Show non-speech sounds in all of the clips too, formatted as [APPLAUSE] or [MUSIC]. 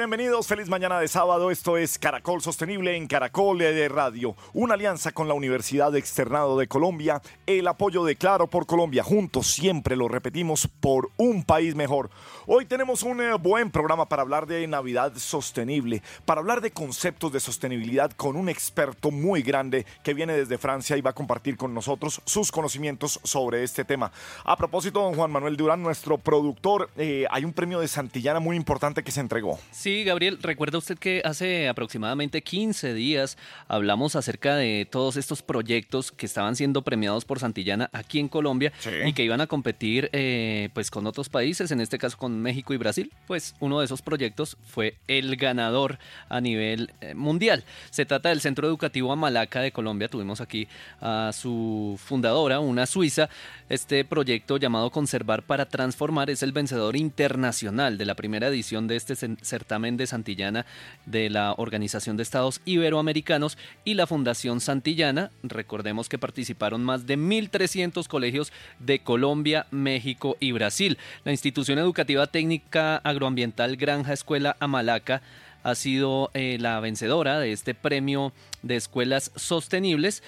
Bienvenidos. Feliz mañana de sábado. Esto es Caracol Sostenible en Caracol de Radio. Una alianza con la Universidad Externado de Colombia. El apoyo de Claro por Colombia. Juntos siempre lo repetimos por un país mejor. Hoy tenemos un eh, buen programa para hablar de Navidad sostenible. Para hablar de conceptos de sostenibilidad con un experto muy grande que viene desde Francia y va a compartir con nosotros sus conocimientos sobre este tema. A propósito, don Juan Manuel Durán, nuestro productor, eh, hay un premio de Santillana muy importante que se entregó. Sí, Gabriel, recuerda usted que hace aproximadamente 15 días hablamos acerca de todos estos proyectos que estaban siendo premiados por Santillana aquí en Colombia y que iban a competir eh, pues con otros países, en este caso con México y Brasil. Pues uno de esos proyectos fue el ganador a nivel eh, mundial. Se trata del Centro Educativo Amalaca de Colombia. Tuvimos aquí a su fundadora, una suiza. Este proyecto llamado Conservar para Transformar es el vencedor internacional de la primera edición de este certamen de Santillana de la Organización de Estados Iberoamericanos y la Fundación Santillana. Recordemos que participaron más de 1.300 colegios de Colombia, México y Brasil. La institución educativa técnica agroambiental Granja Escuela Amalaca ha sido eh, la vencedora de este premio de escuelas sostenibles.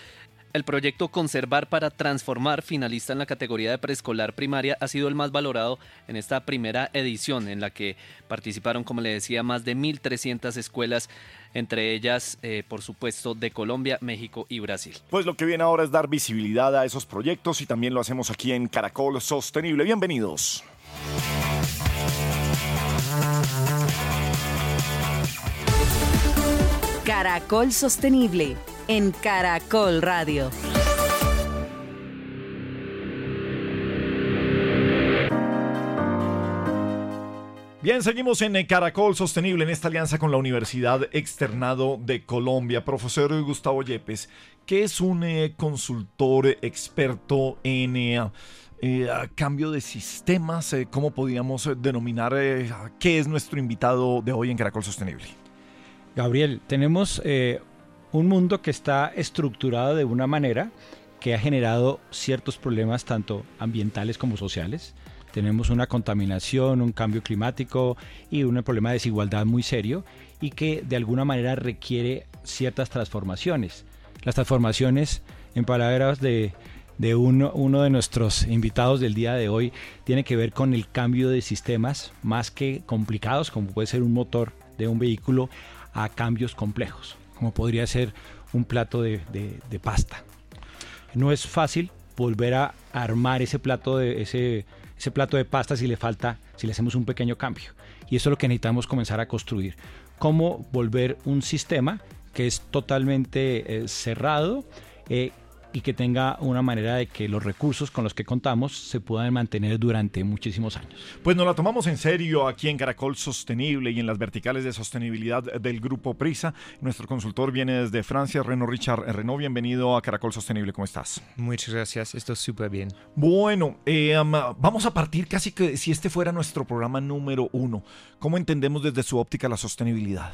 El proyecto Conservar para Transformar, finalista en la categoría de preescolar primaria, ha sido el más valorado en esta primera edición, en la que participaron, como le decía, más de 1.300 escuelas, entre ellas, eh, por supuesto, de Colombia, México y Brasil. Pues lo que viene ahora es dar visibilidad a esos proyectos y también lo hacemos aquí en Caracol Sostenible. Bienvenidos. Caracol Sostenible en Caracol Radio. Bien, seguimos en Caracol Sostenible en esta alianza con la Universidad Externado de Colombia. Profesor Gustavo Yepes, que es un eh, consultor experto en eh, eh, cambio de sistemas. ¿Cómo podríamos denominar qué es nuestro invitado de hoy en Caracol Sostenible? Gabriel, tenemos un mundo que está estructurado de una manera que ha generado ciertos problemas tanto ambientales como sociales. Tenemos una contaminación, un cambio climático y un problema de desigualdad muy serio y que de alguna manera requiere ciertas transformaciones. Las transformaciones, en palabras de, uno, uno, de nuestros invitados del día de hoy, tiene que ver con el cambio de sistemas más que complicados, como puede ser un motor de un vehículo, a cambios complejos como podría ser un plato de, pasta. No es fácil volver a armar ese plato de ese, ese plato de pasta si le falta, si le hacemos un pequeño cambio. Y eso es lo que necesitamos comenzar a construir. Cómo volver un sistema que es totalmente eh, cerrado, eh, y que tenga una manera de que los recursos con los que contamos se puedan mantener durante muchísimos años. Pues nos la tomamos en serio aquí en Caracol Sostenible y en las verticales de sostenibilidad del Grupo Prisa. Nuestro consultor viene desde Francia, Renaud Richard. Renaud, bienvenido a Caracol Sostenible. ¿Cómo estás? Muchas gracias, esto es súper bien. Bueno, eh, vamos a partir casi que si este fuera nuestro programa número uno. ¿Cómo entendemos desde su óptica la sostenibilidad?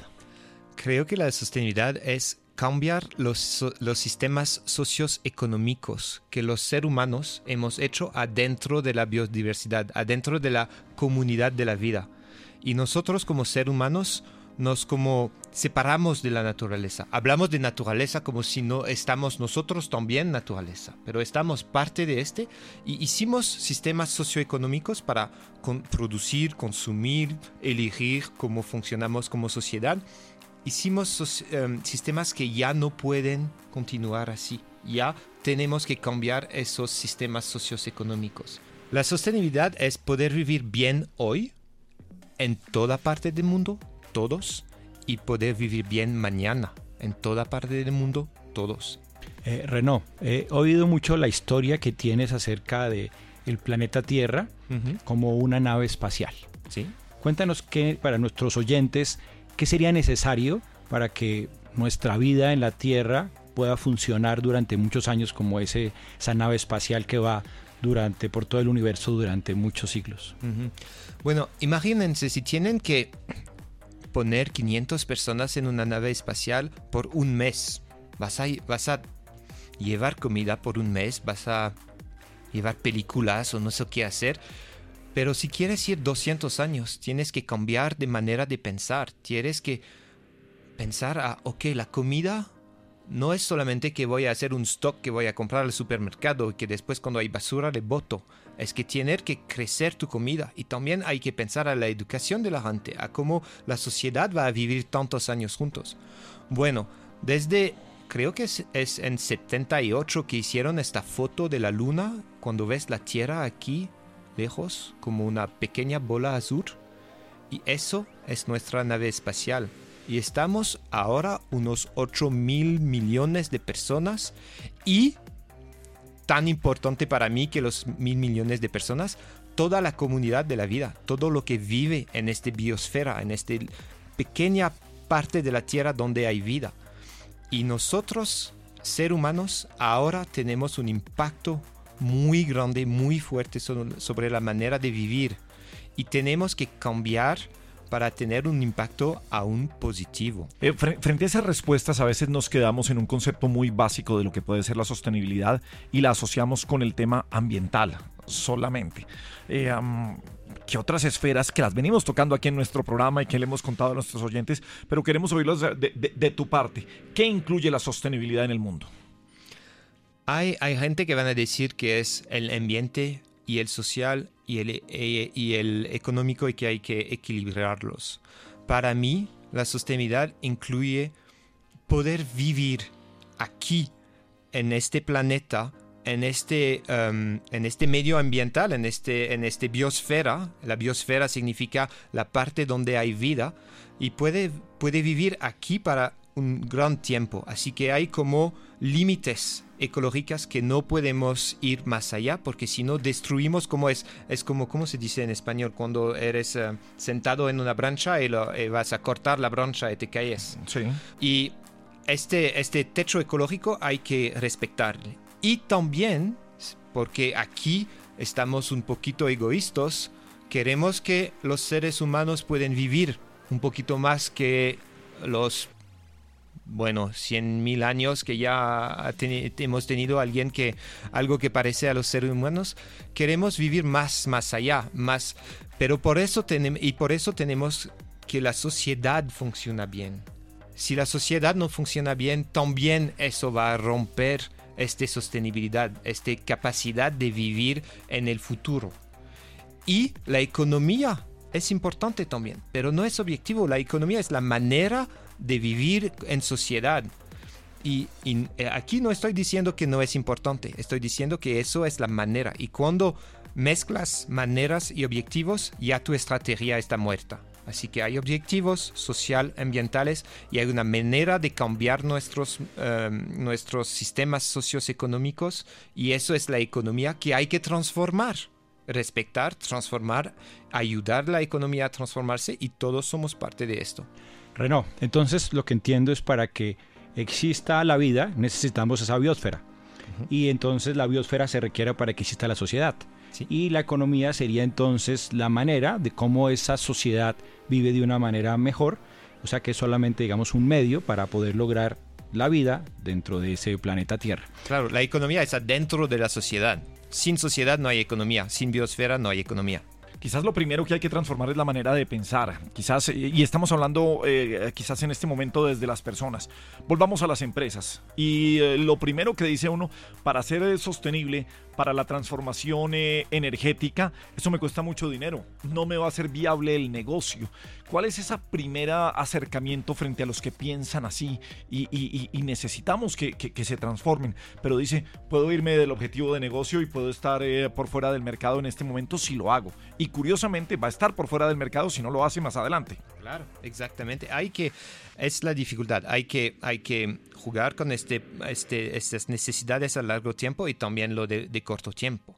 Creo que la sostenibilidad es cambiar los, los sistemas socioeconómicos que los seres humanos hemos hecho adentro de la biodiversidad, adentro de la comunidad de la vida. Y nosotros como seres humanos nos como separamos de la naturaleza. Hablamos de naturaleza como si no estamos nosotros también naturaleza, pero estamos parte de este y hicimos sistemas socioeconómicos para producir, consumir, elegir cómo funcionamos como sociedad hicimos em, sistemas que ya no pueden continuar así. Ya tenemos que cambiar esos sistemas socioeconómicos. La sostenibilidad es poder vivir bien hoy, en toda parte del mundo, todos, y poder vivir bien mañana, en toda parte del mundo, todos. Eh, Renaud, he oído mucho la historia que tienes acerca de el planeta Tierra como una nave espacial. ¿Sí? Cuéntanos qué, para nuestros oyentes, ¿qué sería necesario para que nuestra vida en la Tierra pueda funcionar durante muchos años como ese, esa nave espacial que va durante por todo el universo durante muchos siglos. Bueno, imagínense si tienen que poner 500 personas en una nave espacial por un mes. Vas a, vas a llevar comida por un mes, vas a llevar películas o no sé qué hacer. Pero si quieres ir 200 años, tienes que cambiar de manera de pensar. Tienes que pensar a, ok, la comida no es solamente que voy a hacer un stock que voy a comprar al supermercado y que después cuando hay basura le boto. Es que tener que crecer tu comida y también hay que pensar a la educación de la gente, a cómo la sociedad va a vivir tantos años juntos. Bueno, desde creo que es, es en 78 que hicieron esta foto de la luna cuando ves la Tierra aquí lejos como una pequeña bola azul y eso es nuestra nave espacial y estamos ahora unos 8 mil millones de personas y tan importante para mí que los mil millones de personas, toda la comunidad de la vida, todo lo que vive en esta biosfera, en esta pequeña parte de la Tierra donde hay vida. Y nosotros, ser humanos, ahora tenemos un impacto muy grande, muy fuerte sobre la manera de vivir. Y tenemos que cambiar para tener un impacto aún positivo. Eh, frente a esas respuestas, a veces nos quedamos en un concepto muy básico de lo que puede ser la sostenibilidad y la asociamos con el tema ambiental solamente. Eh, ¿Qué otras esferas que las venimos tocando aquí en nuestro programa y que le hemos contado a nuestros oyentes, pero queremos oírlos de, tu parte? ¿Qué incluye la sostenibilidad en el mundo? Hay, gente que van a decir que es el ambiente y el social y el, eh, y el económico y que hay que equilibrarlos. Para mí, la sostenibilidad incluye poder vivir aquí, en este planeta, en este, um, en este medio ambiental, en este, en este biosfera. La biosfera significa la parte donde hay vida y puede, puede vivir aquí para un gran tiempo. Así que hay como límites ecológicas que no podemos ir más allá porque si no destruimos como es es como cómo se dice en español cuando eres eh, sentado en una brancha y, lo, vas a cortar la brancha y te caes sí. y este este techo ecológico hay que respetarle y también porque aquí estamos un poquito egoístas queremos que los seres humanos pueden vivir un poquito más que los bueno, 100.000 años que ya hemos tenido alguien que algo que parece a los seres humanos, queremos vivir más, más allá, más, pero por eso tenemos y por eso tenemos que la sociedad funcione bien. Si la sociedad no funciona bien, también eso va a romper esta sostenibilidad, esta capacidad de vivir en el futuro. Y la economía es importante también, pero no es objetivo. La economía es la manera de vivir en sociedad. Y, eh, aquí no estoy diciendo que no es importante, estoy diciendo que eso es la manera. Y cuando mezclas maneras y objetivos, ya tu estrategia está muerta. Así que hay objetivos social, ambientales y hay una manera de cambiar nuestros, em, nuestros sistemas socioeconómicos y eso es la economía que hay que transformar. Respetar, transformar, ayudar la economía a transformarse y todos somos parte de esto. Renault, entonces lo que entiendo es para que exista la vida necesitamos esa biosfera. Y entonces la biosfera se requiere para que exista la sociedad. Y la economía sería entonces la manera de cómo esa sociedad vive de una manera mejor. O sea que es solamente, digamos, un medio para poder lograr la vida dentro de ese planeta Tierra. Claro, la economía está dentro de la sociedad. Sin sociedad no hay economía, sin biosfera no hay economía. Quizás lo primero que hay que transformar es la manera de pensar. Quizás, y estamos hablando eh, quizás en este momento desde las personas. Volvamos a las empresas. Y eh, lo primero que dice uno, para ser sostenible, para la transformación eh, energética, eso me cuesta mucho dinero. No me va a ser viable el negocio. ¿Cuál es ese primer acercamiento frente a los que piensan así y, necesitamos que, se transformen? Pero dice, puedo irme del objetivo de negocio y puedo estar eh, por fuera del mercado en este momento si lo hago. Y curiosamente va a estar por fuera del mercado si no lo hace más adelante. Claro, exactamente. Hay que, es la dificultad, hay que, hay que jugar con este, este, estas necesidades a largo tiempo y también lo de, corto tiempo.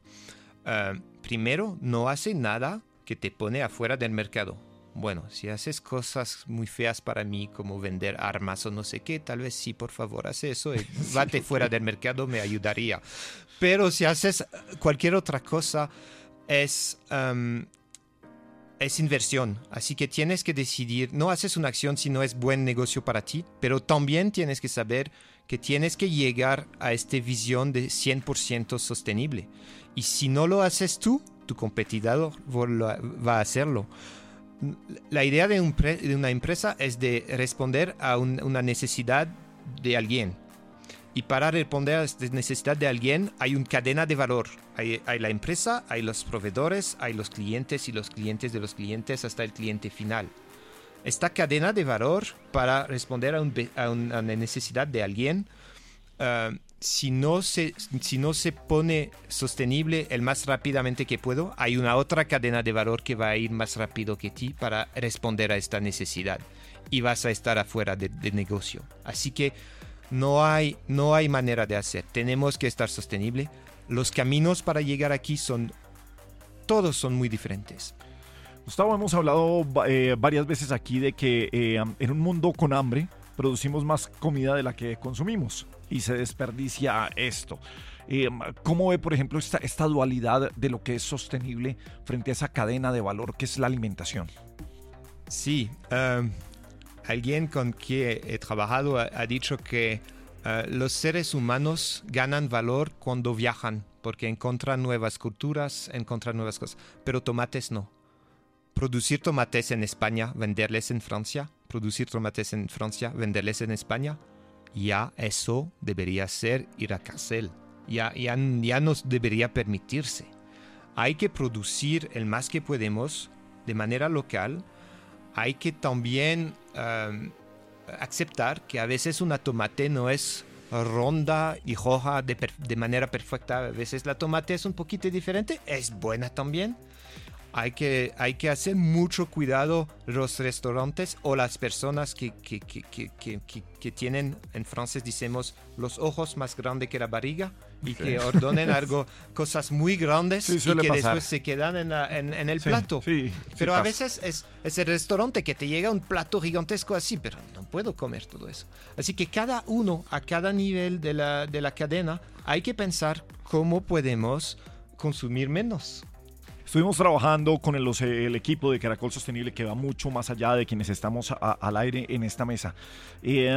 Ah, primero, no hace nada que te pone afuera del mercado Bueno, si haces cosas muy feas para mí, como vender armas o no sé qué, tal vez sí, por favor, haz eso [LAUGHS] y vate fuera del mercado, me ayudaría. Pero si haces cualquier otra cosa, es, um, es inversión. Así que tienes que decidir, no haces una acción si no es buen negocio para ti, pero también tienes que saber que tienes que llegar a esta visión de 100% sostenible. Y si no lo haces tú, tu competidor va a hacerlo. La idea de, una empresa es de responder a una necesidad de alguien. Y para responder a esta necesidad de alguien hay una cadena de valor. Hay, la empresa, hay los proveedores, hay los clientes y los clientes de los clientes hasta el cliente final. Esta cadena de valor para responder a, una necesidad de alguien uh, si no, se, si no se pone sostenible el más rápidamente que puedo, hay una otra cadena de valor que va a ir más rápido que ti para responder a esta necesidad y vas a estar afuera del de negocio. Así que no hay, no hay manera de hacer. Tenemos que estar sostenible. Los caminos para llegar aquí son, todos son muy diferentes. Gustavo, hemos hablado eh, varias veces aquí de que eh, en un mundo con hambre producimos más comida de la que consumimos y se desperdicia esto. Eh, ¿Cómo ve, por ejemplo, esta, dualidad de lo que es sostenible frente a esa cadena de valor que es la alimentación? Sí, em, alguien con quien he trabajado ha, dicho que eh, los seres humanos ganan valor cuando viajan, porque encuentran nuevas culturas, encuentran nuevas cosas, pero tomates no. Producir tomates en España, venderles en Francia, producir tomates en Francia, venderles en España, ya eso debería ser ir a cárcel. Ya, ya, ya nos debería permitirse. Hay que producir el más que podemos de manera local. Hay que también um, aceptar que a veces una tomate no es ronda y roja de, de, manera perfecta. A veces la tomate es un poquito diferente. Es buena también hay que, hay que hacer mucho cuidado los restaurantes o las personas que, que, que, tienen, en francés decimos, los ojos más grandes que la barriga y que [LAUGHS] ordenan algo, cosas muy grandes y que después se quedan en, en, el plato. pero a veces es, es el restaurante que te llega un plato gigantesco así, pero no puedo comer todo eso. Así que cada uno, a cada nivel de la, de la cadena, hay que pensar cómo podemos consumir menos. Estuvimos trabajando con el, equipo de Caracol Sostenible que va mucho más allá de quienes estamos al aire en esta mesa. Eh,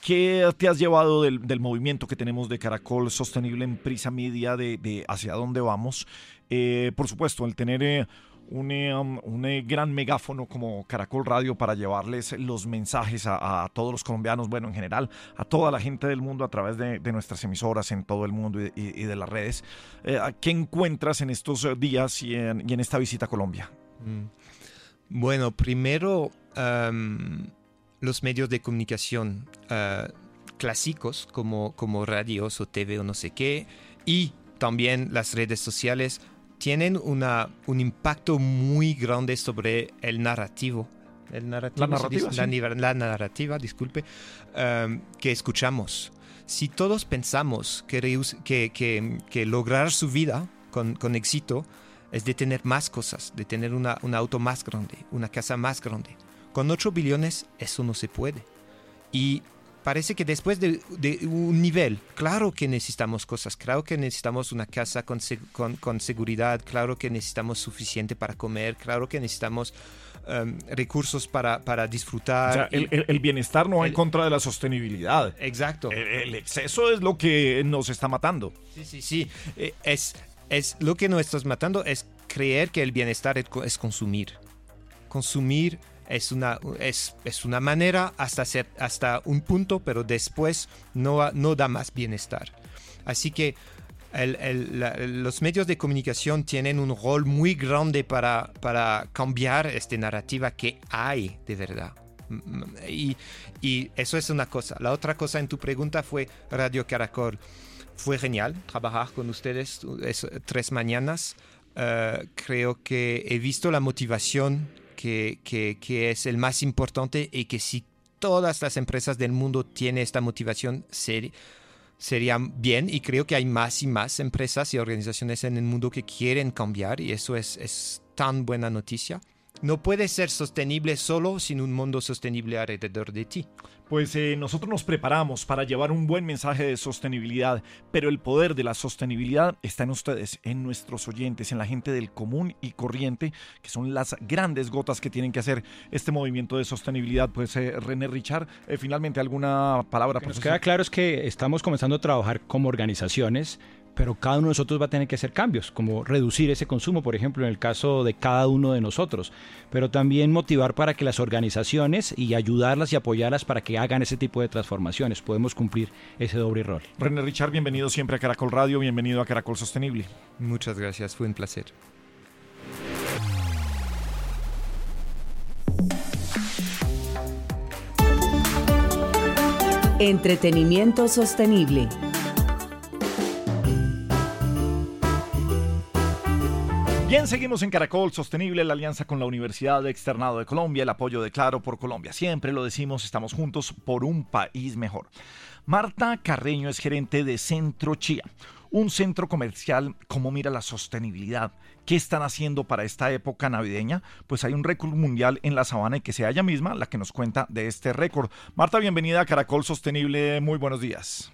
¿Qué te has llevado del, movimiento que tenemos de Caracol Sostenible en Prisa Media, de, hacia dónde vamos? Eh, por supuesto, el tener eh, un, um, un, eh, gran megáfono como Caracol Radio para llevarles los mensajes a, todos los colombianos, bueno, en general, a toda la gente del mundo a través de, nuestras emisoras en todo el mundo y, de las redes. Eh, ¿Qué encuentras en estos días y en, esta visita a Colombia? Mm. Bueno, primero los medios de comunicación clásicos como, como radios o TV o no sé qué, y también las redes sociales tienen una, un impacto muy grande sobre el narrativo. El narrativo la narrativa, la, narrativa, disculpe, um, que escuchamos. Si todos pensamos que, que, que, lograr su vida con, con, éxito es de tener más cosas, de tener una, un auto más grande, una casa más grande, con 8 billones eso no se puede. Y parece que después de, un nivel, claro que necesitamos cosas, claro que necesitamos una casa con, con, seguridad, claro que necesitamos suficiente para comer, claro que necesitamos um, recursos para, para disfrutar. el, bienestar no va en contra de la sostenibilidad. Exacto. El, exceso es lo que nos está matando. Sí, sí, sí. Eh, es, es lo que nos está matando es creer que el bienestar es consumir. Consumir es una, es, es una manera hasta, ser, hasta un punto, pero después no, no da más bienestar. Así que los medios de comunicación tienen un rol muy grande para, para cambiar esta narrativa que hay de verdad. Y, y, eso es una cosa. La otra cosa en tu pregunta fue Radio Caracol. Fue genial trabajar con ustedes tres mañanas. Eh, creo que he visto la motivación que, es el más importante y que si todas las empresas del mundo tienen esta motivación, ser, serían bien y creo que hay más y más empresas y organizaciones en el mundo que quieren cambiar y eso es, es tan buena noticia. No puedes ser sostenible solo sin un mundo sostenible alrededor de ti. Pues eh, nosotros nos preparamos para llevar un buen mensaje de sostenibilidad, pero el poder de la sostenibilidad está en ustedes, en nuestros oyentes, en la gente del común y corriente, que son las grandes gotas que tienen que hacer este movimiento de sostenibilidad. Pues eh, René Richard, eh, finalmente alguna palabra. Lo que nos queda claro es que estamos comenzando a trabajar como organizaciones pero cada uno de nosotros va a tener que hacer cambios, como reducir ese consumo, por ejemplo, en el caso de cada uno de nosotros, pero también motivar para que las organizaciones y ayudarlas y apoyarlas para que hagan ese tipo de transformaciones. Podemos cumplir ese doble rol. René Richard, bienvenido siempre a Caracol Radio, bienvenido a Caracol Sostenible. Muchas gracias, fue un placer. Entretenimiento sostenible. Bien, seguimos en Caracol Sostenible, la alianza con la Universidad Externado de Colombia, el apoyo de Claro por Colombia. Siempre lo decimos, estamos juntos por un país mejor. Marta Carreño es gerente de Centro Chía, un centro comercial. ¿Cómo mira la sostenibilidad? ¿Qué están haciendo para esta época navideña? Pues hay un récord mundial en la sabana y que sea ella misma la que nos cuenta de este récord. Marta, bienvenida a Caracol Sostenible. Muy buenos días.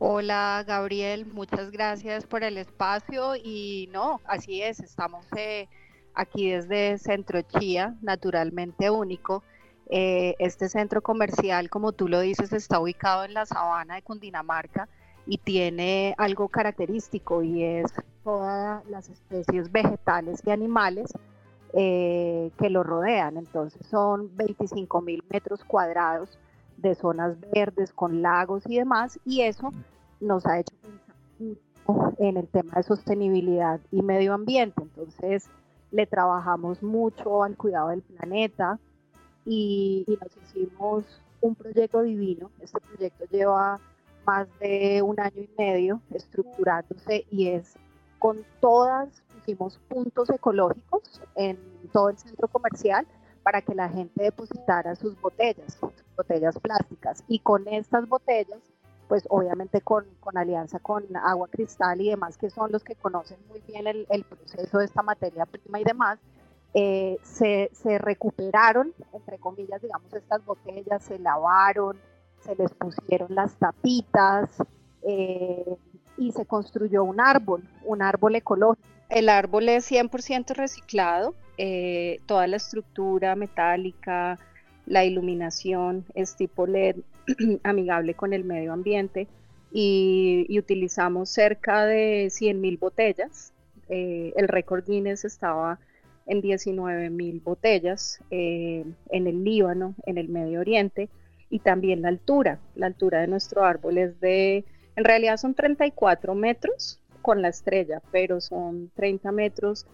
Hola Gabriel, muchas gracias por el espacio y no, así es, estamos eh, aquí desde Centro Chía, naturalmente único. Eh, este centro comercial, como tú lo dices, está ubicado en la sabana de Cundinamarca y tiene algo característico y es todas las especies vegetales y animales eh, que lo rodean. Entonces son 25 mil metros cuadrados de zonas verdes con lagos y demás, y eso nos ha hecho pensar mucho en el tema de sostenibilidad y medio ambiente. Entonces, le trabajamos mucho al cuidado del planeta y, nos hicimos un proyecto divino. Este proyecto lleva más de un año y medio estructurándose y es con todas, pusimos puntos ecológicos en todo el centro comercial para que la gente depositara sus botellas, sus botellas plásticas. Y con estas botellas, pues obviamente con, alianza con Agua Cristal y demás, que son los que conocen muy bien el, proceso de esta materia prima y demás, eh, se, recuperaron, entre comillas, digamos, estas botellas, se lavaron, se les pusieron las tapitas eh, y se construyó un árbol, un árbol ecológico. El árbol es 100% reciclado, eh, toda la estructura metálica, la iluminación es tipo LED [CLEARS THROAT] amigable con el medio ambiente y, utilizamos cerca de 100.000 botellas. Eh, el récord Guinness estaba en 19.000 botellas eh, en el Líbano, en el Medio Oriente, y también la altura. La altura de nuestro árbol es de, en realidad son 34 metros con la estrella, pero son 30 metros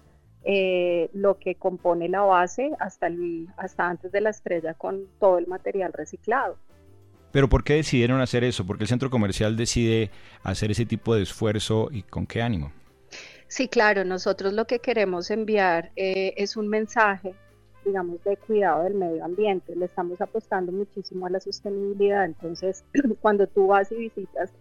eh, lo que compone la base hasta, hasta antes de la estrella con todo el material reciclado. Pero ¿por qué decidieron hacer eso? ¿Por qué el centro comercial decide hacer ese tipo de esfuerzo y con qué ánimo? Sí, claro, nosotros lo que queremos enviar eh, es un mensaje, digamos, de cuidado del medio ambiente. Le estamos apostando muchísimo a la sostenibilidad, entonces [CLEARS THROAT] cuando tú vas y visitas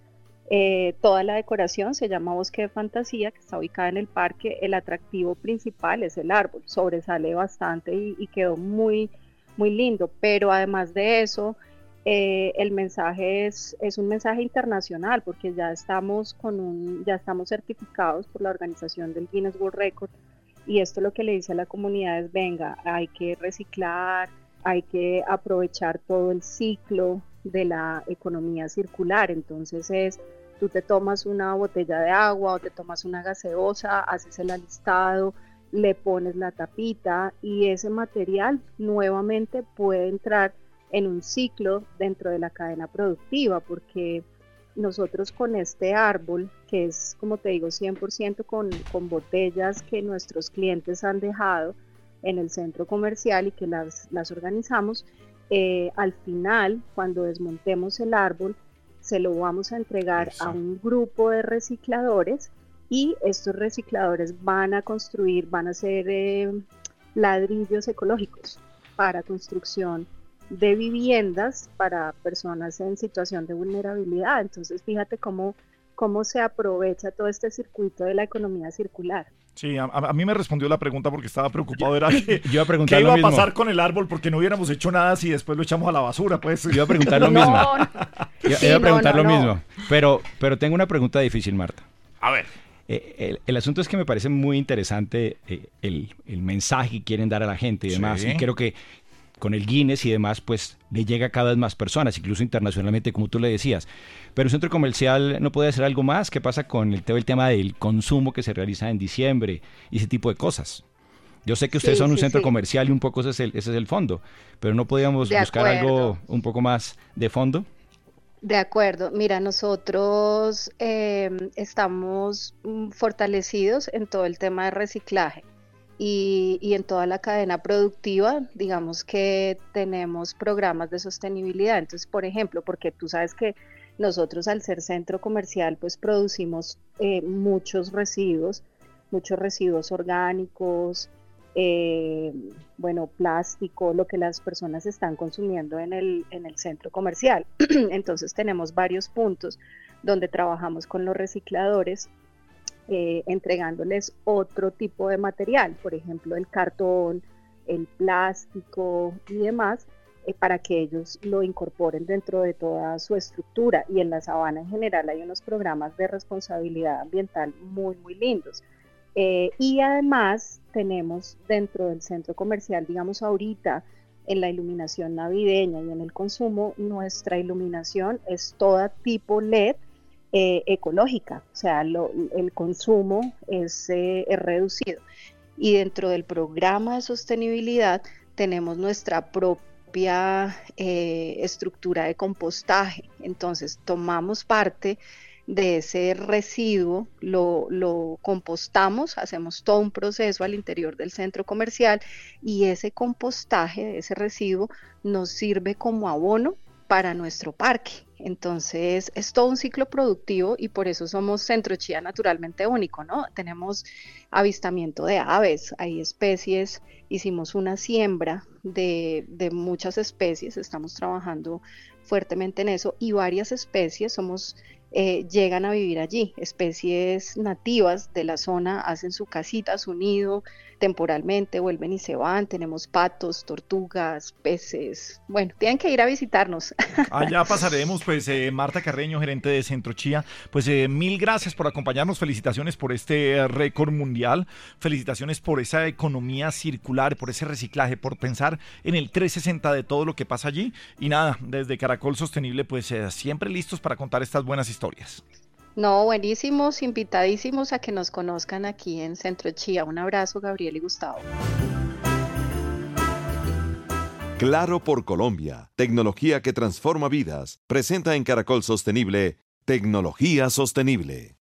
eh, toda la decoración se llama Bosque de Fantasía, que está ubicada en el parque. El atractivo principal es el árbol, sobresale bastante y, quedó muy, muy lindo. Pero además de eso, eh, el mensaje es, es, un mensaje internacional porque ya estamos con un, ya estamos certificados por la organización del Guinness World Record y esto lo que le dice a la comunidad es venga, hay que reciclar, hay que aprovechar todo el ciclo de la economía circular. Entonces es, tú te tomas una botella de agua o te tomas una gaseosa, haces el alistado, le pones la tapita y ese material nuevamente puede entrar en un ciclo dentro de la cadena productiva porque nosotros con este árbol, que es como te digo 100% con, con botellas que nuestros clientes han dejado en el centro comercial y que las, las organizamos, eh, al final, cuando desmontemos el árbol, se lo vamos a entregar a un grupo de recicladores y estos recicladores van a construir, van a hacer eh, ladrillos ecológicos para construcción de viviendas para personas en situación de vulnerabilidad. Entonces, fíjate cómo, cómo se aprovecha todo este circuito de la economía circular. Sí, a, mí me respondió la pregunta porque estaba preocupado. Era [LAUGHS] que, yo iba a preguntar ¿qué iba a pasar con el árbol porque no hubiéramos hecho nada si después lo echamos a la basura. Pues. Yo iba a preguntar lo [LAUGHS] mismo. [LAUGHS] Yo, iba a preguntar lo mismo. Pero, pero tengo una pregunta difícil, Marta. A ver. Eh, el, asunto es que me parece muy interesante eh, el, mensaje que quieren dar a la gente y demás. Y creo que con el Guinness y demás, pues le llega a cada vez más personas, incluso internacionalmente, como tú le decías. Pero un centro comercial no puede hacer algo más. ¿Qué pasa con el, el tema del consumo que se realiza en diciembre y ese tipo de cosas? Yo sé que ustedes son un centro comercial y un poco ese es, el, ese es el fondo, pero ¿no podíamos buscar algo un poco más de fondo? De acuerdo, mira, nosotros em, estamos mm, fortalecidos en todo el tema de reciclaje y, en toda la cadena productiva, digamos que tenemos programas de sostenibilidad. Entonces, por ejemplo, porque tú sabes que nosotros al ser centro comercial, pues producimos eh, muchos residuos, muchos residuos orgánicos, eh, bueno, plástico, lo que las personas están consumiendo en el, en el centro comercial. [CLEARS THROAT] Entonces tenemos varios puntos donde trabajamos con los recicladores eh, entregándoles otro tipo de material, por ejemplo el cartón, el plástico y demás, eh, para que ellos lo incorporen dentro de toda su estructura. Y en la sabana en general hay unos programas de responsabilidad ambiental muy, muy lindos. Eh, y además tenemos dentro del centro comercial, digamos ahorita, en la iluminación navideña y en el consumo, nuestra iluminación es toda tipo LED eh, ecológica, o sea, el consumo es, eh, es, reducido. Y dentro del programa de sostenibilidad tenemos nuestra propia eh, estructura de compostaje. Entonces, tomamos parte de ese residuo, lo, lo, compostamos, hacemos todo un proceso al interior del centro comercial y ese compostaje ese residuo nos sirve como abono para nuestro parque. Entonces, es todo un ciclo productivo y por eso somos Centro Chía naturalmente único, ¿no? Tenemos avistamiento de aves, hay especies, hicimos una siembra de, de muchas especies, estamos trabajando fuertemente en eso y varias especies somos eh, llegan a vivir allí. Especies nativas de la zona hacen su casita, su nido, temporalmente vuelven y se van. Tenemos patos, tortugas, peces. Bueno, tienen que ir a visitarnos. [LAUGHS] Allá pasaremos, pues eh, Marta Carreño, gerente de Centro Chía. Pues eh, mil gracias por acompañarnos. Felicitaciones por este récord mundial. Felicitaciones por esa economía circular, por ese reciclaje, por pensar en el 360 de todo lo que pasa allí. Y nada, desde Caracol Sostenible, pues siempre listos para contar estas buenas historias. No, buenísimos, invitadísimos a que nos conozcan aquí en Centro Chía. Un abrazo, Gabriel y Gustavo. Claro por Colombia, tecnología que transforma vidas, presenta en Caracol Sostenible, Tecnología Sostenible.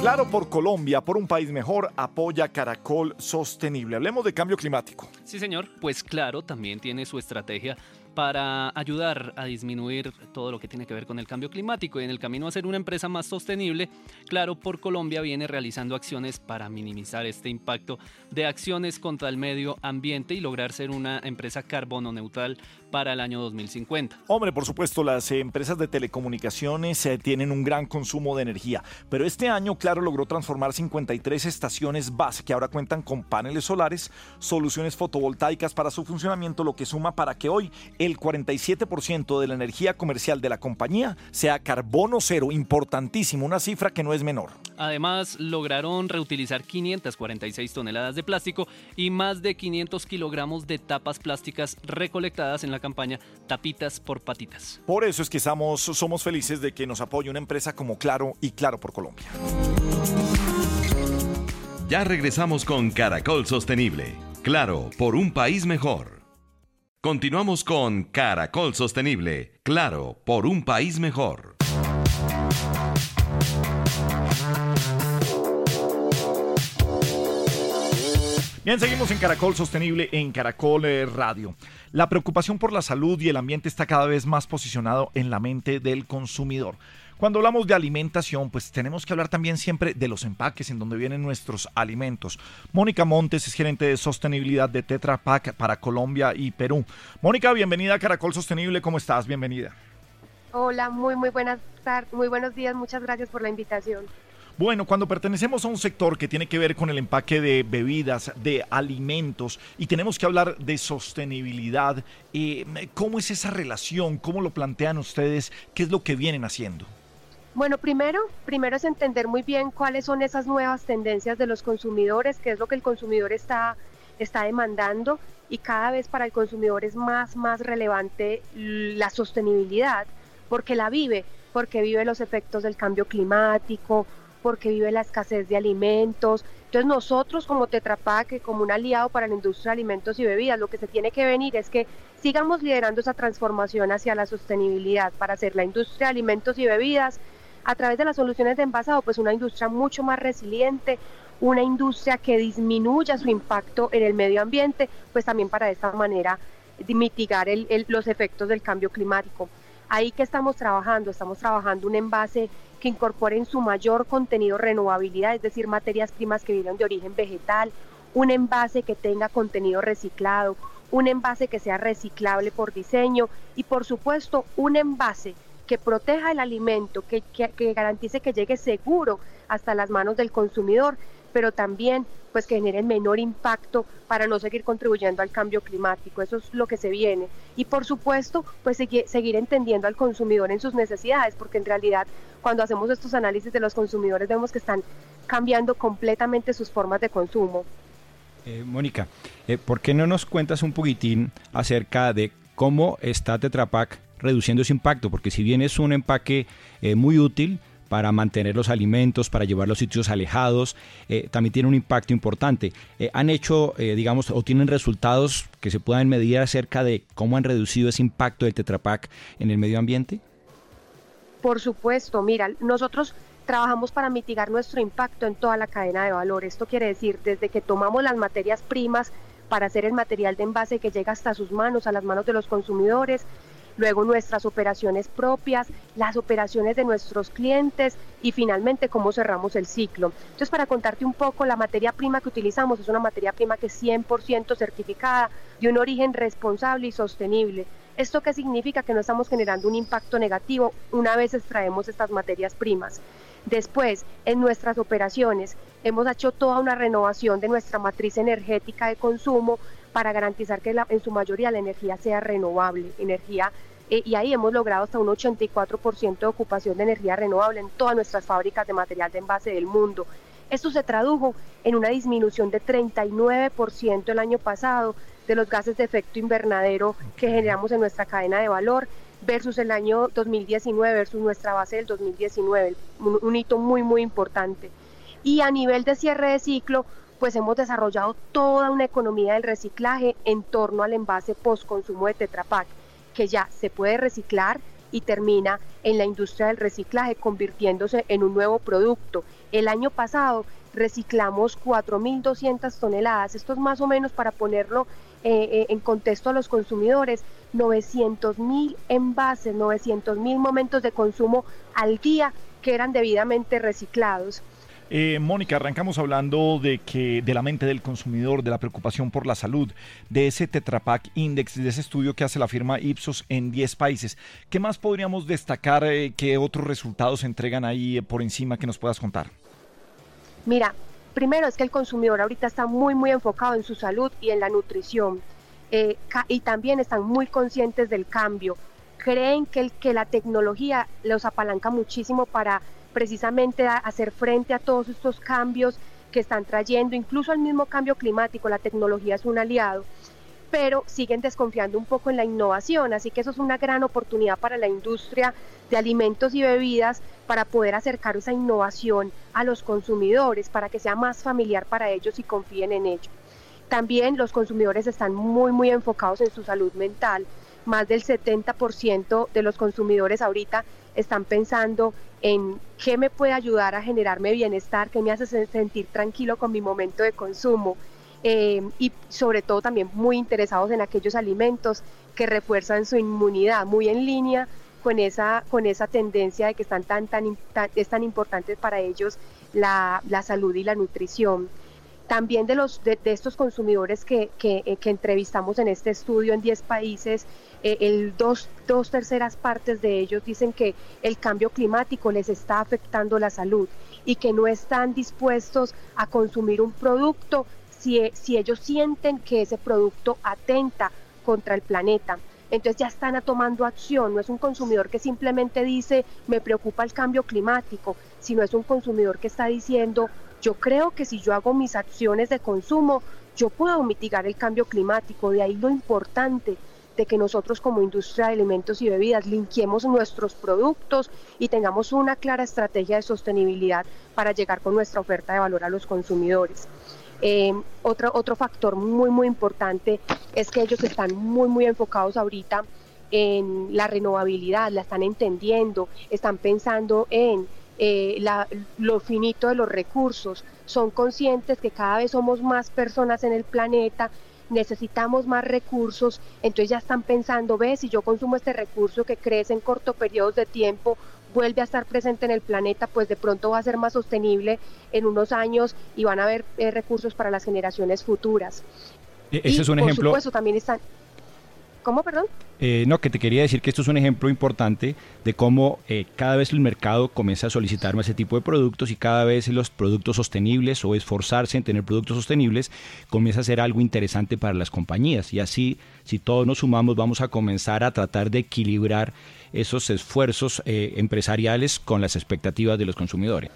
Claro por Colombia, por un país mejor, apoya Caracol Sostenible. Hablemos de cambio climático. Sí, señor. Pues claro, también tiene su estrategia para ayudar a disminuir todo lo que tiene que ver con el cambio climático y en el camino a ser una empresa más sostenible, claro, por Colombia viene realizando acciones para minimizar este impacto de acciones contra el medio ambiente y lograr ser una empresa carbono neutral para el año 2050. Hombre, por supuesto, las empresas de telecomunicaciones eh, tienen un gran consumo de energía, pero este año, claro, logró transformar 53 estaciones base que ahora cuentan con paneles solares, soluciones fotovoltaicas para su funcionamiento, lo que suma para que hoy el 47% de la energía comercial de la compañía sea carbono cero, importantísimo, una cifra que no es menor. Además, lograron reutilizar 546 toneladas de plástico y más de 500 kilogramos de tapas plásticas recolectadas en la campaña Tapitas por Patitas. Por eso es que somos, somos felices de que nos apoye una empresa como Claro y Claro por Colombia. Ya regresamos con Caracol Sostenible. Claro, por un país mejor. Continuamos con Caracol Sostenible, claro, por un país mejor. Bien, seguimos en Caracol Sostenible en Caracol eh, Radio. La preocupación por la salud y el ambiente está cada vez más posicionado en la mente del consumidor. Cuando hablamos de alimentación, pues tenemos que hablar también siempre de los empaques en donde vienen nuestros alimentos. Mónica Montes es gerente de sostenibilidad de Tetra Pak para Colombia y Perú. Mónica, bienvenida a Caracol Sostenible, ¿cómo estás? Bienvenida. Hola, muy muy buenas tardes, muy buenos días, muchas gracias por la invitación. Bueno, cuando pertenecemos a un sector que tiene que ver con el empaque de bebidas, de alimentos, y tenemos que hablar de sostenibilidad, eh, ¿cómo es esa relación? ¿Cómo lo plantean ustedes? ¿Qué es lo que vienen haciendo? Bueno, primero, primero es entender muy bien cuáles son esas nuevas tendencias de los consumidores, qué es lo que el consumidor está, está demandando y cada vez para el consumidor es más, más relevante la sostenibilidad porque la vive, porque vive los efectos del cambio climático, porque vive la escasez de alimentos. Entonces nosotros como Tetra como un aliado para la industria de alimentos y bebidas, lo que se tiene que venir es que sigamos liderando esa transformación hacia la sostenibilidad para hacer la industria de alimentos y bebidas a través de las soluciones de envasado, pues una industria mucho más resiliente, una industria que disminuya su impacto en el medio ambiente, pues también para de esta manera mitigar los efectos del cambio climático. Ahí que estamos trabajando, estamos trabajando un envase que incorpore en su mayor contenido renovabilidad, es decir, materias primas que vienen de origen vegetal, un envase que tenga contenido reciclado, un envase que sea reciclable por diseño y por supuesto un envase que proteja el alimento, que, garantice que llegue seguro hasta las manos del consumidor, pero también pues que genere menor impacto para no seguir contribuyendo al cambio climático. Eso es lo que se viene. Y por supuesto, pues seguir, entendiendo al consumidor en sus necesidades, porque en realidad cuando hacemos estos análisis de los consumidores vemos que están cambiando completamente sus formas de consumo. Eh, Mónica, eh, ¿por qué no nos cuentas un poquitín acerca de cómo está Tetra reduciendo ese impacto, porque si bien es un empaque eh, muy útil para mantener los alimentos, para llevar los sitios alejados, eh, también tiene un impacto importante. Eh, ¿Han hecho, digamos, o tienen resultados que se puedan medir acerca de cómo han reducido ese impacto del Tetra en el medio ambiente? Por supuesto, mira, nosotros trabajamos para mitigar nuestro impacto en toda la cadena de valor. Esto quiere decir, desde que tomamos las materias primas para hacer el material de envase que llega hasta sus manos, a las manos de los consumidores, luego nuestras operaciones propias, las operaciones de nuestros clientes y finalmente cómo cerramos el ciclo. Entonces, para contarte un poco, la materia prima que utilizamos es una materia prima que es 100% certificada, de un origen responsable y sostenible. ¿Esto qué significa? Que no estamos generando un impacto negativo una vez extraemos estas materias primas. Después, en nuestras operaciones, hemos hecho toda una renovación de nuestra matriz energética de consumo para garantizar que en su mayoría la energía sea renovable, energía eh, y ahí hemos logrado hasta un 84% de ocupación de energía renovable en todas nuestras fábricas de material de envase del mundo. Esto se tradujo en una disminución de 39% el año pasado de los gases de efecto invernadero que generamos en nuestra cadena de valor versus el año 2019 versus nuestra base del 2019, un, hito muy muy importante. Y a nivel de cierre de ciclo, pues hemos desarrollado toda una economía del reciclaje en torno al envase post-consumo de Tetra Pak, que ya se puede reciclar y termina en la industria del reciclaje convirtiéndose en un nuevo producto. El año pasado reciclamos 4.200 toneladas, esto es más o menos para ponerlo eh, eh, en contexto a los consumidores, 900.000 envases, 900.000 momentos de consumo al día que eran debidamente reciclados. Eh, Mónica, arrancamos hablando de que de la mente del consumidor, de la preocupación por la salud, de ese Tetrapac Index, de ese estudio que hace la firma Ipsos en 10 países. ¿Qué más podríamos destacar? ¿Qué otros resultados entregan ahí por encima que nos puedas contar? Mira, primero es que el consumidor ahorita está muy, muy enfocado en su salud y en la nutrición. y también están muy conscientes del cambio. Creen que, el, que la tecnología los apalanca muchísimo para precisamente hacer frente a todos estos cambios que están trayendo, incluso al mismo cambio climático, la tecnología es un aliado, pero siguen desconfiando un poco en la innovación, así que eso es una gran oportunidad para la industria de alimentos y bebidas para poder acercar esa innovación a los consumidores, para que sea más familiar para ellos y confíen en ello. También los consumidores están muy, muy enfocados en su salud mental. Más del 70% de los consumidores ahorita están pensando en qué me puede ayudar a generarme bienestar, qué me hace sentir tranquilo con mi momento de consumo. Eh, y sobre todo también muy interesados en aquellos alimentos que refuerzan su inmunidad, muy en línea con esa, con esa tendencia de que están tan, tan, es tan importante para ellos la, la salud y la nutrición. también de, los, de, estos consumidores que, eh, que, entrevistamos en este estudio en 10 países, eh, el dos, dos terceras partes de ellos dicen que el cambio climático les está afectando la salud y que no están dispuestos a consumir un producto si, ellos sienten que ese producto atenta contra el planeta. Entonces ya están tomando acción, no es un consumidor que simplemente dice me preocupa el cambio climático, sino es un consumidor que está diciendo yo creo que si yo hago mis acciones de consumo, yo puedo mitigar el cambio climático. De ahí lo importante de que nosotros como industria de alimentos y bebidas linquemos nuestros productos y tengamos una clara estrategia de sostenibilidad para llegar con nuestra oferta de valor a los consumidores. Eh, otro, otro factor muy, muy importante es que ellos están muy, muy enfocados ahorita en la renovabilidad, la están entendiendo, están pensando en eh, lo finito de los recursos, son conscientes que cada vez somos más personas en el planeta, necesitamos más recursos, entonces ya están pensando, ve, si yo consumo este recurso que crece en corto periodos de tiempo, vuelve a estar presente en el planeta, pues de pronto va a ser más sostenible en unos años y van a haber eh, recursos para las generaciones futuras. E-, ese es un ejemplo. Por supuesto, también están ¿Cómo, perdón? Eh, no, que te quería decir que esto es un ejemplo importante de cómo eh, cada vez el mercado comienza a solicitar más ese tipo de productos y cada vez los productos sostenibles o esforzarse en tener productos sostenibles comienza a ser algo interesante para las compañías. Y así, si todos nos sumamos, vamos a comenzar a tratar de equilibrar esos esfuerzos eh, empresariales con las expectativas de los consumidores.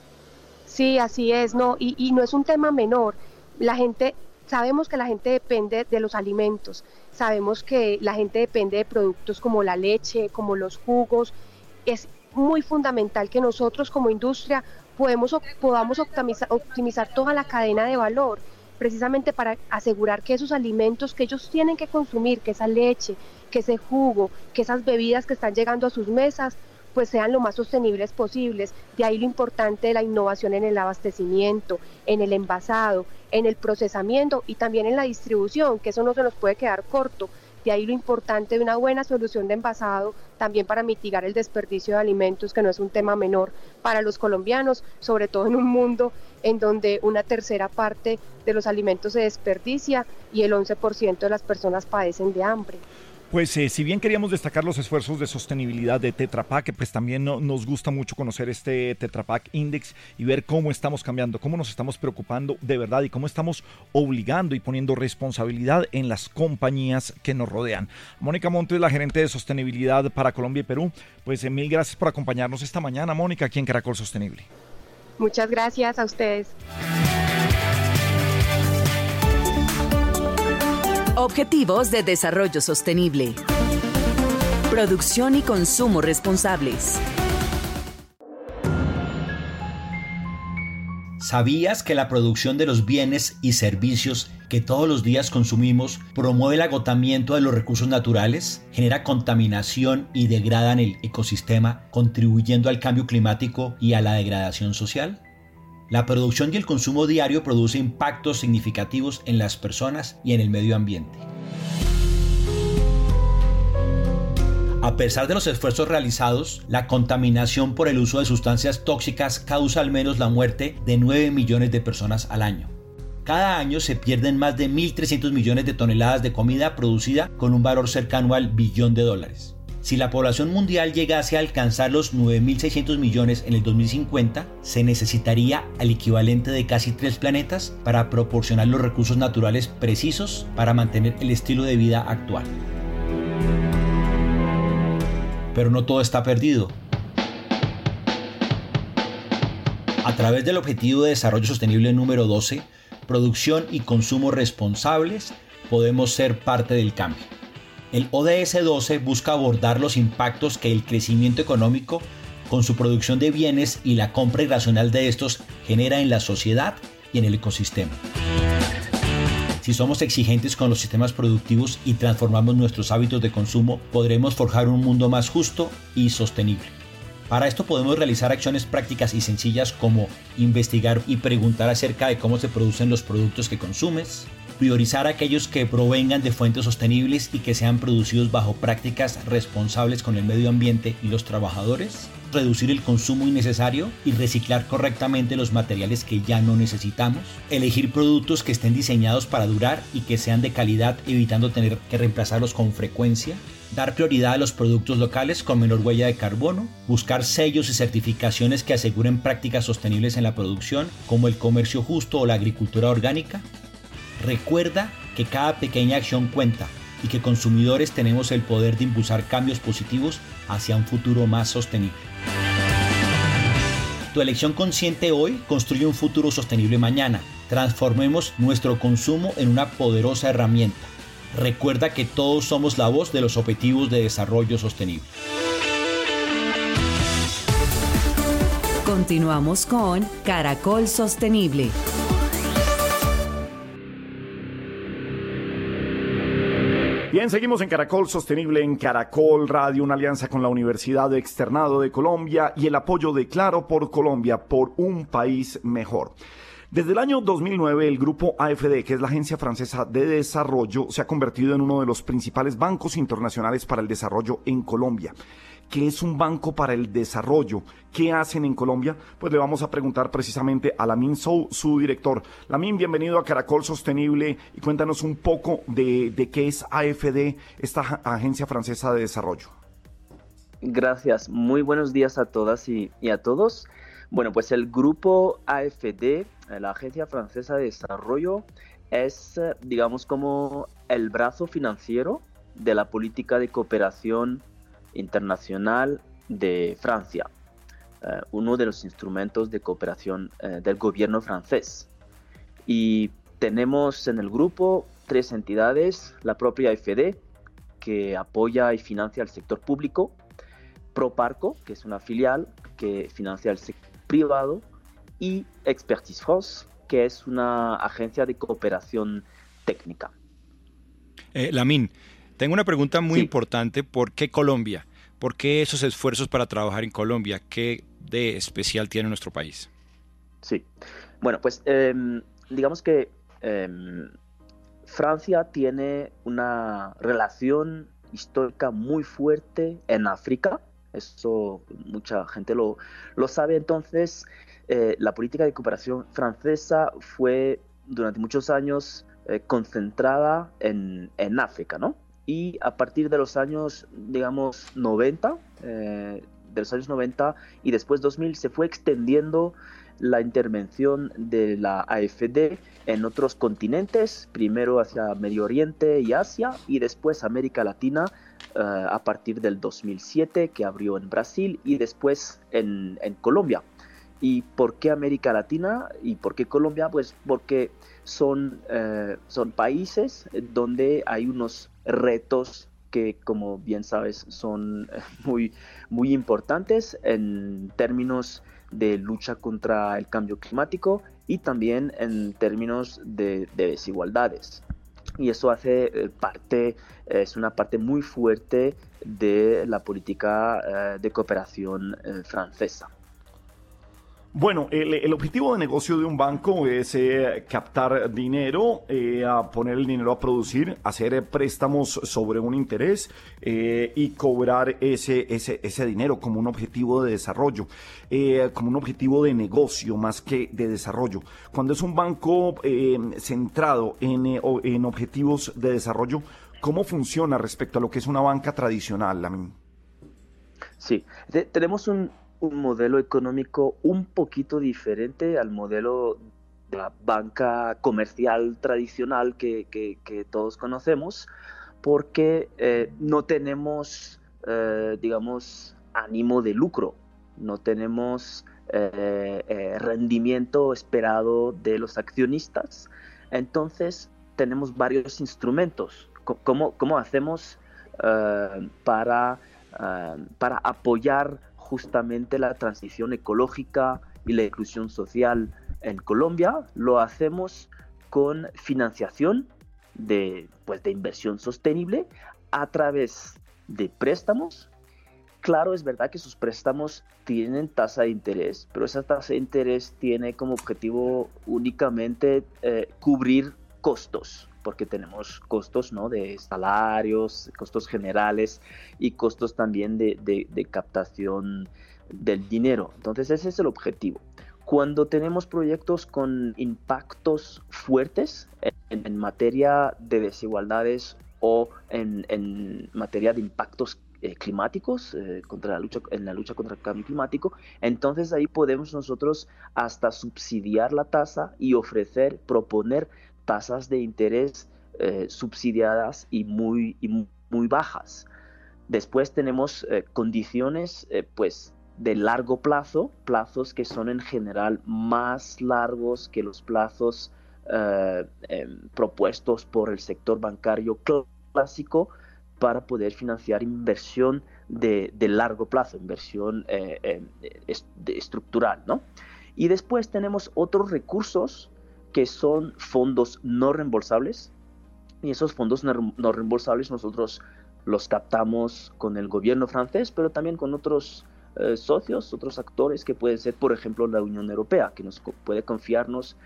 Sí, así es, no, y, y no es un tema menor. La gente, sabemos que la gente depende de los alimentos Sabemos que la gente depende de productos como la leche, como los jugos. Es muy fundamental que nosotros como industria podemos, podamos optimizar, optimizar toda la cadena de valor precisamente para asegurar que esos alimentos que ellos tienen que consumir, que esa leche, que ese jugo, que esas bebidas que están llegando a sus mesas, pues sean lo más sostenibles posibles. De ahí lo importante de la innovación en el abastecimiento, en el envasado, en el procesamiento y también en la distribución, que eso no se nos puede quedar corto. De ahí lo importante de una buena solución de envasado también para mitigar el desperdicio de alimentos, que no es un tema menor para los colombianos, sobre todo en un mundo en donde una tercera parte de los alimentos se desperdicia y el 11% de las personas padecen de hambre. Pues eh, si bien queríamos destacar los esfuerzos de sostenibilidad de Tetra Pak, pues también nos gusta mucho conocer este Tetra Pak Index y ver cómo estamos cambiando, cómo nos estamos preocupando de verdad y cómo estamos obligando y poniendo responsabilidad en las compañías que nos rodean. Mónica Montes, la gerente de sostenibilidad para Colombia y Perú, pues eh, mil gracias por acompañarnos esta mañana, Mónica, aquí en Caracol Sostenible. Muchas gracias a ustedes. Objetivos de Desarrollo Sostenible. Producción y consumo responsables. ¿Sabías que la producción de los bienes y servicios que todos los días consumimos promueve el agotamiento de los recursos naturales, genera contaminación y degrada el ecosistema, contribuyendo al cambio climático y a la degradación social? La producción y el consumo diario produce impactos significativos en las personas y en el medio ambiente. A pesar de los esfuerzos realizados, la contaminación por el uso de sustancias tóxicas causa al menos la muerte de 9 millones de personas al año. Cada año se pierden más de 1.300 millones de toneladas de comida producida con un valor cercano al billón de dólares. Si la población mundial llegase a alcanzar los 9.600 millones en el 2050, se necesitaría el equivalente de casi tres planetas para proporcionar los recursos naturales precisos para mantener el estilo de vida actual. Pero no todo está perdido. A través del Objetivo de Desarrollo Sostenible número 12, producción y consumo responsables, podemos ser parte del cambio. El ODS 12 busca abordar los impactos que el crecimiento económico con su producción de bienes y la compra irracional de estos genera en la sociedad y en el ecosistema. Si somos exigentes con los sistemas productivos y transformamos nuestros hábitos de consumo, podremos forjar un mundo más justo y sostenible. Para esto podemos realizar acciones prácticas y sencillas como investigar y preguntar acerca de cómo se producen los productos que consumes, priorizar aquellos que provengan de fuentes sostenibles y que sean producidos bajo prácticas responsables con el medio ambiente y los trabajadores, reducir el consumo innecesario y reciclar correctamente los materiales que ya no necesitamos, elegir productos que estén diseñados para durar y que sean de calidad evitando tener que reemplazarlos con frecuencia, dar prioridad a los productos locales con menor huella de carbono, buscar sellos y certificaciones que aseguren prácticas sostenibles en la producción, como el comercio justo o la agricultura orgánica. Recuerda que cada pequeña acción cuenta y que consumidores tenemos el poder de impulsar cambios positivos hacia un futuro más sostenible. Tu elección consciente hoy construye un futuro sostenible mañana. Transformemos nuestro consumo en una poderosa herramienta. Recuerda que todos somos la voz de los objetivos de desarrollo sostenible. Continuamos con Caracol Sostenible. Bien, seguimos en Caracol Sostenible, en Caracol Radio, una alianza con la Universidad Externado de Colombia y el apoyo de Claro por Colombia por un país mejor. Desde el año 2009, el grupo AFD, que es la Agencia Francesa de Desarrollo, se ha convertido en uno de los principales bancos internacionales para el desarrollo en Colombia. ¿Qué es un banco para el desarrollo? ¿Qué hacen en Colombia? Pues le vamos a preguntar precisamente a Lamin Sou, su director. Lamin, bienvenido a Caracol Sostenible y cuéntanos un poco de, qué es AFD, esta Agencia Francesa de Desarrollo. Gracias, muy buenos días a todas y, y a todos. Bueno, pues el grupo AFD, la Agencia Francesa de Desarrollo, es, digamos, como el brazo financiero de la política de cooperación internacional de Francia, eh, uno de los instrumentos de cooperación eh, del gobierno francés. Y tenemos en el grupo tres entidades, la propia FD, que apoya y financia el sector público, Proparco, que es una filial que financia el sector privado, y Expertise France, que es una agencia de cooperación técnica. Eh, tengo una pregunta muy importante. ¿Por qué Colombia? ¿Por qué esos esfuerzos para trabajar en Colombia? ¿Qué de especial tiene nuestro país? Sí. Bueno, pues em, digamos que em, Francia tiene una relación histórica muy fuerte en África. Eso mucha gente lo, lo sabe. Entonces, eh, la política de cooperación francesa fue durante muchos años eh, concentrada en, en África, ¿no? Y a partir de los años, digamos, 90, eh, de los años 90 y después 2000 se fue extendiendo la intervención de la AFD en otros continentes, primero hacia Medio Oriente y Asia y después América Latina eh, a partir del 2007 que abrió en Brasil y después en, en Colombia. ¿Y por qué América Latina y por qué Colombia? Pues porque son, eh, son países donde hay unos retos que, como bien sabes, son eh, [LAUGHS] muy, muy importantes en términos de lucha contra el cambio climático y también en términos de, desigualdades. Y eso hace eh, parte, es una parte muy fuerte de la política de cooperación francesa. Bueno, el, objetivo de negocio de un banco es eh, captar dinero, eh, poner el dinero a producir, hacer eh, préstamos sobre un interés y cobrar ese, ese, ese, dinero como un objetivo de desarrollo, como un objetivo de negocio más que de desarrollo. Cuando es un banco centrado en, en, objetivos de desarrollo, ¿cómo funciona respecto a lo que es una banca tradicional? Sí, tenemos un, un modelo económico un poquito diferente al modelo de la banca comercial tradicional que, todos conocemos, porque eh, no tenemos, eh, digamos, ánimo de lucro, no tenemos eh, rendimiento esperado de los accionistas. Entonces, tenemos varios instrumentos. ¿Cómo, cómo hacemos para, para apoyar justamente la transición ecológica y la inclusión social en Colombia, lo hacemos con financiación de, pues, de inversión sostenible a través de préstamos. Claro, es verdad que sus préstamos tienen tasa de interés, pero esa tasa de interés tiene como objetivo únicamente eh, cubrir costos, porque tenemos costos ¿no? de salarios, costos generales y costos también de, captación del dinero. Entonces ese es el objetivo. Cuando tenemos proyectos con impactos fuertes en, materia de desigualdades o en, en materia de impactos eh, climáticos eh, contra la lucha, en la lucha contra el cambio climático, entonces ahí podemos nosotros hasta subsidiar la tasa y ofrecer, proponer tasas de interés eh, subsidiadas y muy, muy bajas. Después tenemos condiciones pues de largo plazo, plazos que son en general más largos que los plazos em, propuestos por el sector bancario clásico, para poder financiar inversión de, largo plazo, inversión eh, eh, estructural, ¿no? Y después tenemos otros recursos que son fondos no reembolsables y esos fondos no reembolsables nosotros los captamos con el gobierno francés, pero también con otros eh, socios, otros actores que pueden ser, por ejemplo, la Unión Europea, que nos puede confiarnos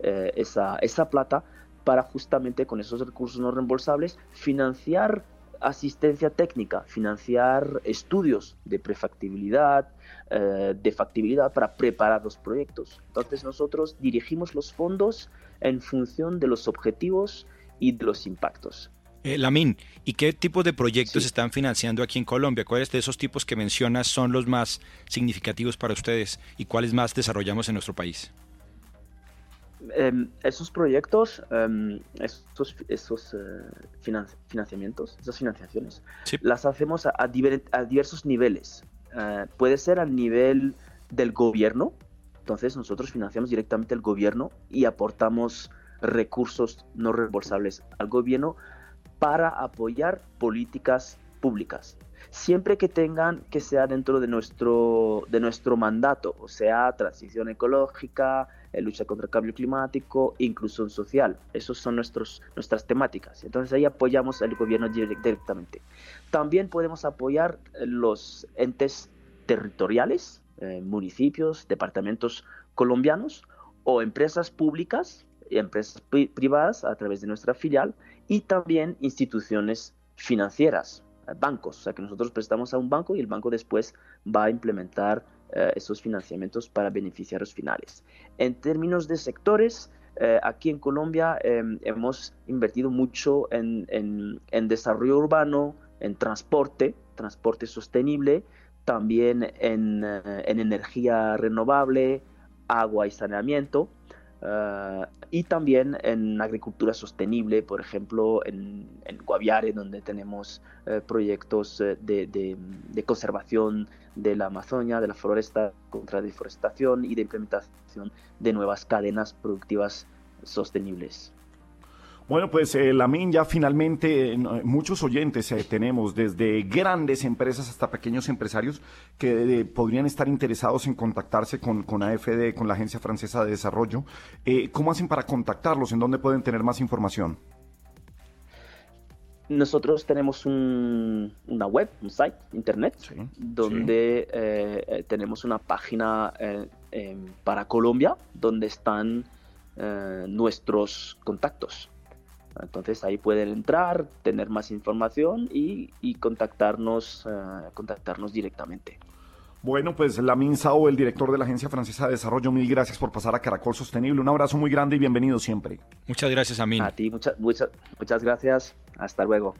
esa, esa plata para justamente con esos recursos no reembolsables financiar asistencia técnica, financiar estudios de prefactibilidad, eh, de factibilidad para preparar los proyectos. Entonces nosotros dirigimos los fondos en función de los objetivos y de los impactos. Eh, Lamin, ¿y qué tipo de proyectos están financiando aquí en Colombia? ¿Cuáles de esos tipos que mencionas son los más significativos para ustedes y cuáles más desarrollamos en nuestro país? Em, esos proyectos, em, esos, esos eh, financiamientos, esas financiaciones, las hacemos a, diversos niveles. Eh, puede ser al nivel del gobierno, entonces nosotros financiamos directamente el gobierno y aportamos recursos no reembolsables al gobierno para apoyar políticas públicas siempre que tengan que sea dentro de nuestro, de nuestro mandato, o sea, transición ecológica, eh, lucha contra el cambio climático, inclusión social. Esas son nuestros, nuestras temáticas. Entonces ahí apoyamos al gobierno directamente. También podemos apoyar los entes territoriales, eh, municipios, departamentos colombianos o empresas públicas y empresas privadas a través de nuestra filial y también instituciones financieras bancos, o sea que nosotros prestamos a un banco y el banco después va a implementar eh, esos financiamientos para beneficiarios finales. En términos de sectores, eh, aquí en Colombia em, hemos invertido mucho en, desarrollo urbano, en transporte, transporte sostenible, también en, eh, en energía renovable, agua y saneamiento. Ah, y también en agricultura sostenible, por ejemplo, en, Guaviare, donde tenemos eh, proyectos eh, de, de, conservación de la Amazonia, de la floresta, contra deforestación y de implementación de nuevas cadenas productivas sostenibles. Bueno, pues eh, Lamin, ya finalmente muchos oyentes eh, tenemos, desde grandes empresas hasta pequeños empresarios que eh, podrían estar interesados en contactarse con, con, AFD, con la Agencia Francesa de Desarrollo. Eh, ¿Cómo hacen para contactarlos? ¿En dónde pueden tener más información? Nosotros tenemos un, una web, un site, internet, donde tenemos una página para Colombia, donde están nuestros contactos. Entonces ahí pueden entrar, tener más información y, contactarnos, eh, contactarnos directamente. Bueno, pues Lamin Sao, el director de la Agencia Francesa de Desarrollo, mil gracias por pasar a Caracol Sostenible. Un abrazo muy grande y bienvenido siempre. Muchas gracias, Amin. A ti, muchas, muchas, muchas gracias. Hasta luego.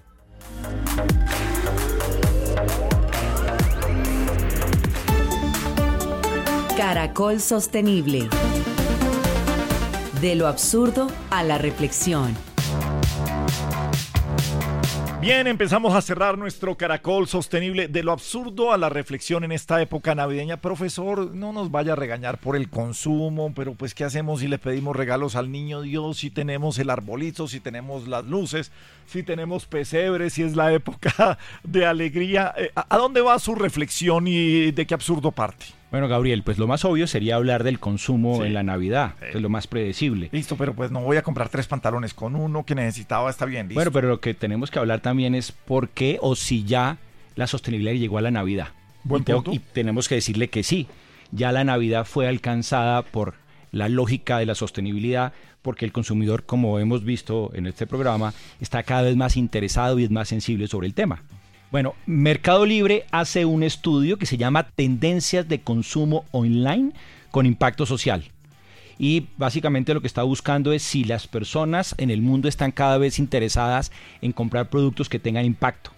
Caracol Sostenible. De lo absurdo a la reflexión. Bien, empezamos a cerrar nuestro caracol sostenible de lo absurdo a la reflexión en esta época navideña. Profesor, no nos vaya a regañar por el consumo, pero pues ¿qué hacemos si le pedimos regalos al niño Dios, si tenemos el arbolito, si tenemos las luces, si tenemos pesebres, si es la época [LAUGHS] de alegría? Eh, ¿A dónde va su reflexión y de qué absurdo parte? Bueno, Gabriel, pues lo más obvio sería hablar del consumo en la Navidad, es lo más predecible. Listo, pero pues no voy a comprar tres pantalones con uno que necesitaba, está bien. Bueno, pero lo que tenemos que hablar también es por qué o si ya la sostenibilidad llegó a la Navidad. Buen y, y tenemos que decirle que sí, ya la Navidad fue alcanzada por la lógica de la sostenibilidad, porque el consumidor, como hemos visto en este programa, está cada vez más interesado y es más sensible sobre el tema. Bueno, Mercado Libre hace un estudio que se llama Tendencias de consumo online con impacto social. Y básicamente lo que está buscando es si las personas en el mundo están cada vez interesadas en comprar productos que tengan impacto.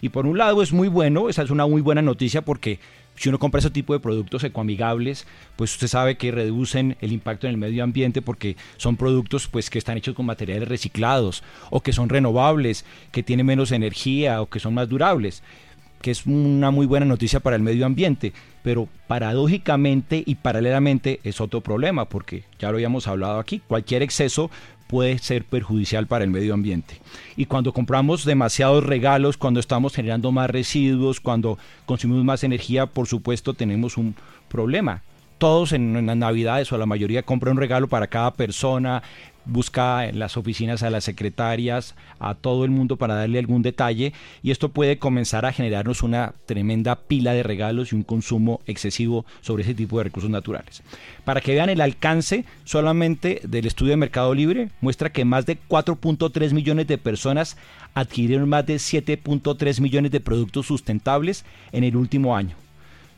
Y por un lado es muy bueno, esa es una muy buena noticia porque si uno compra ese tipo de productos ecoamigables, pues usted sabe que reducen el impacto en el medio ambiente porque son productos pues que están hechos con materiales reciclados o que son renovables, que tienen menos energía o que son más durables que es una muy buena noticia para el medio ambiente, pero paradójicamente y paralelamente es otro problema, porque ya lo habíamos hablado aquí, cualquier exceso puede ser perjudicial para el medio ambiente. Y cuando compramos demasiados regalos, cuando estamos generando más residuos, cuando consumimos más energía, por supuesto tenemos un problema. Todos en, las navidades o la mayoría compran un regalo para cada persona, busca en las oficinas a las secretarias, a todo el mundo para darle algún detalle y esto puede comenzar a generarnos una tremenda pila de regalos y un consumo excesivo sobre ese tipo de recursos naturales. Para que vean el alcance solamente del estudio de Mercado Libre, muestra que más de 4.3 millones de personas adquirieron más de 7.3 millones de productos sustentables en el último año,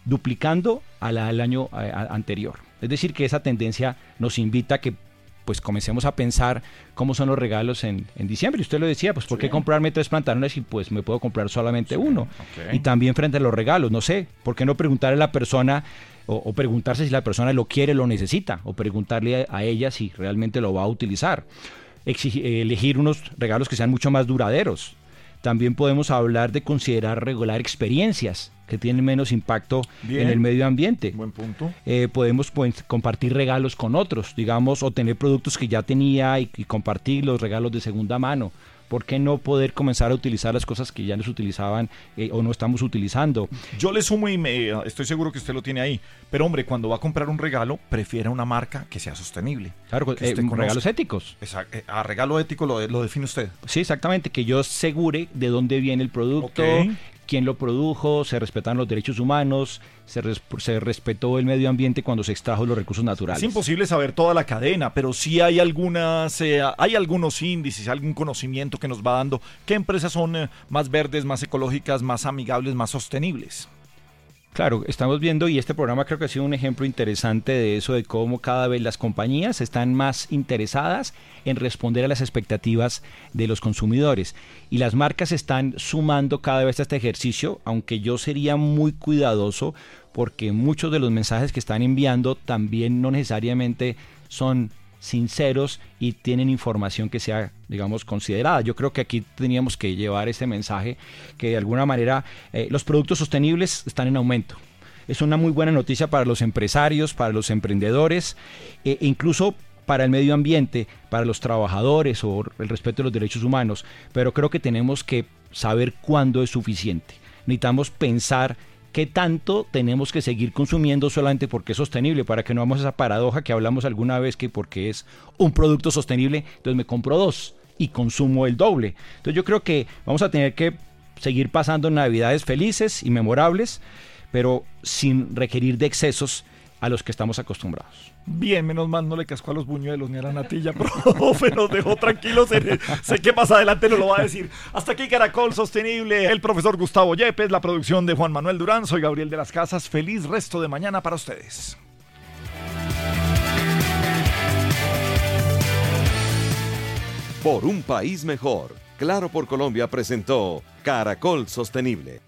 duplicando al año eh, anterior. Es decir, que esa tendencia nos invita a que pues comencemos a pensar cómo son los regalos en, diciembre. Y usted lo decía, pues ¿por qué comprarme tres pantalones y pues me puedo comprar solamente uno? Y también frente a los regalos, no sé, ¿por qué no preguntarle a la persona o, preguntarse si la persona lo quiere, lo necesita? O preguntarle a, ella si realmente lo va a utilizar. elegir unos regalos que sean mucho más duraderos. También podemos hablar de considerar regular experiencias que tienen menos impacto en el medio ambiente. Buen punto. Eh, podemos pues, compartir regalos con otros, digamos, o tener productos que ya tenía y, compartir los regalos de segunda mano. ¿Por qué no poder comenzar a utilizar las cosas que ya nos utilizaban eh, o no estamos utilizando? Yo le sumo y me, estoy seguro que usted lo tiene ahí. Pero hombre, cuando va a comprar un regalo, prefiere una marca que sea sostenible. Claro, eh, regalos éticos. Exacto. a regalo ético lo, lo, define usted. Sí, exactamente. Que yo asegure de dónde viene el producto, quién lo produjo, se respetan los derechos humanos, se, respetó el medio ambiente cuando se extrajo los recursos naturales. Es imposible saber toda la cadena, pero sí hay algunas, eh, hay algunos índices, algún conocimiento que nos va dando qué empresas son eh, más verdes, más ecológicas, más amigables, más sostenibles. Claro, estamos viendo y este programa creo que ha sido un ejemplo interesante de eso, de cómo cada vez las compañías están más interesadas en responder a las expectativas de los consumidores. Y las marcas están sumando cada vez a este ejercicio, aunque yo sería muy cuidadoso porque muchos de los mensajes que están enviando también no necesariamente son sinceros y tienen información que sea, digamos, considerada. Yo creo que aquí teníamos que llevar este mensaje que de alguna manera eh, los productos sostenibles están en aumento. Es una muy buena noticia para los empresarios, para los emprendedores e incluso para el medio ambiente, para los trabajadores o el respeto de los derechos humanos, pero creo que tenemos que saber cuándo es suficiente. Necesitamos pensar ¿qué tanto tenemos que seguir consumiendo solamente porque es sostenible? Para que no hagamos esa paradoja que hablamos alguna vez que porque es un producto sostenible, entonces me compro dos y consumo el doble. Entonces yo creo que vamos a tener que seguir pasando navidades felices y memorables, pero sin requerir de excesos a los que estamos acostumbrados. Bien, menos mal no le cascó a los buñuelos ni a la natilla, [LAUGHS] profe, nos dejó tranquilos. sé que más adelante nos lo va a decir. Hasta aquí Caracol Sostenible, el profesor Gustavo Yepes, la producción de Juan Manuel Durán. Soy Gabriel de las Casas. Feliz resto de mañana para ustedes. Por un país mejor, Claro por Colombia presentó Caracol Sostenible